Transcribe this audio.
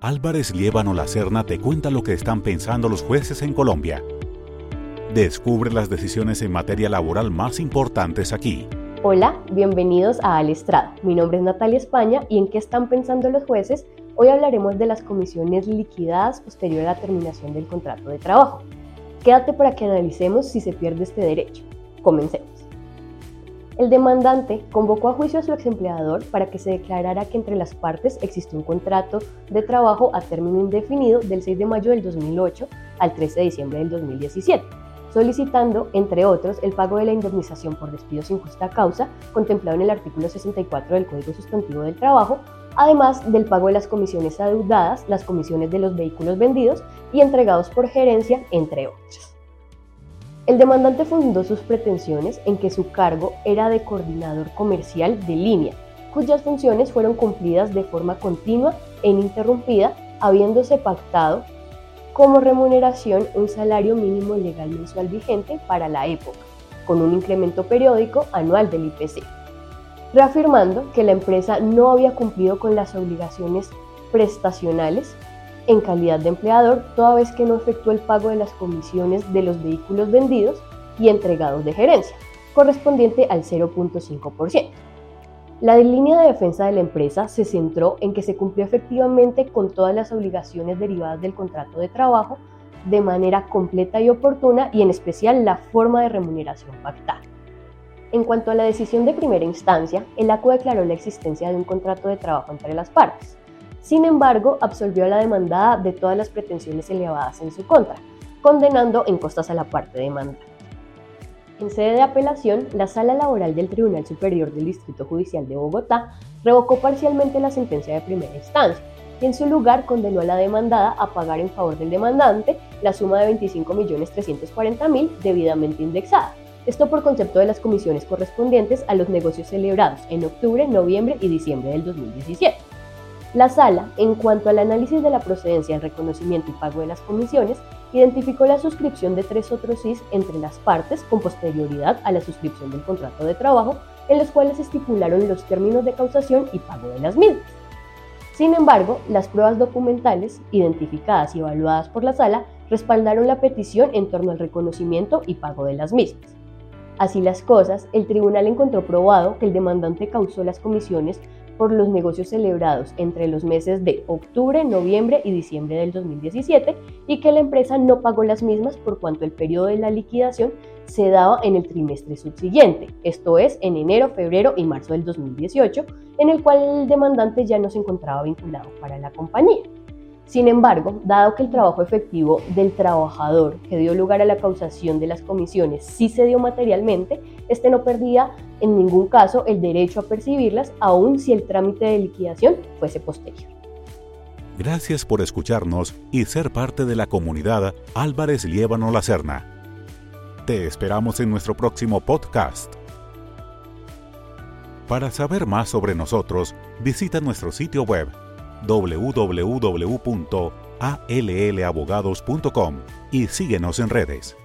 Álvarez Liébano Lacerna te cuenta lo que están pensando los jueces en Colombia. Descubre las decisiones en materia laboral más importantes aquí. Hola, bienvenidos a Al Estrado. Mi nombre es Natalia España y en qué están pensando los jueces, hoy hablaremos de las comisiones liquidadas posterior a la terminación del contrato de trabajo. Quédate para que analicemos si se pierde este derecho. Comencemos. El demandante convocó a juicio a su exempleador para que se declarara que entre las partes existe un contrato de trabajo a término indefinido del 6 de mayo del 2008 al 13 de diciembre del 2017, solicitando, entre otros, el pago de la indemnización por despido sin justa causa, contemplado en el artículo 64 del Código Sustantivo del Trabajo, además del pago de las comisiones adeudadas, las comisiones de los vehículos vendidos y entregados por gerencia, entre otros. El demandante fundó sus pretensiones en que su cargo era de coordinador comercial de línea, cuyas funciones fueron cumplidas de forma continua e ininterrumpida, habiéndose pactado como remuneración un salario mínimo legal mensual vigente para la época, con un incremento periódico anual del IPC, reafirmando que la empresa no había cumplido con las obligaciones prestacionales en calidad de empleador toda vez que no efectuó el pago de las comisiones de los vehículos vendidos y entregados de gerencia, correspondiente al 0.5%. La línea de defensa de la empresa se centró en que se cumplió efectivamente con todas las obligaciones derivadas del contrato de trabajo de manera completa y oportuna y en especial la forma de remuneración pactada. En cuanto a la decisión de primera instancia, el ACO declaró la existencia de un contrato de trabajo entre las partes, sin embargo, absolvió a la demandada de todas las pretensiones elevadas en su contra, condenando en costas a la parte demandada. En sede de apelación, la Sala Laboral del Tribunal Superior del Distrito Judicial de Bogotá revocó parcialmente la sentencia de primera instancia y en su lugar condenó a la demandada a pagar en favor del demandante la suma de 25.340.000 debidamente indexada. Esto por concepto de las comisiones correspondientes a los negocios celebrados en octubre, noviembre y diciembre del 2017. La sala, en cuanto al análisis de la procedencia, el reconocimiento y pago de las comisiones, identificó la suscripción de tres otros CIS entre las partes con posterioridad a la suscripción del contrato de trabajo, en los cuales estipularon los términos de causación y pago de las mismas. Sin embargo, las pruebas documentales, identificadas y evaluadas por la sala, respaldaron la petición en torno al reconocimiento y pago de las mismas. Así las cosas, el tribunal encontró probado que el demandante causó las comisiones por los negocios celebrados entre los meses de octubre, noviembre y diciembre del 2017 y que la empresa no pagó las mismas por cuanto el periodo de la liquidación se daba en el trimestre subsiguiente, esto es, en enero, febrero y marzo del 2018, en el cual el demandante ya no se encontraba vinculado para la compañía. Sin embargo, dado que el trabajo efectivo del trabajador que dio lugar a la causación de las comisiones sí se dio materialmente, este no perdía en ningún caso el derecho a percibirlas, aun si el trámite de liquidación fuese posterior. Gracias por escucharnos y ser parte de la comunidad Álvarez Liébano Lacerna. Te esperamos en nuestro próximo podcast. Para saber más sobre nosotros, visita nuestro sitio web www.allabogados.com y síguenos en redes.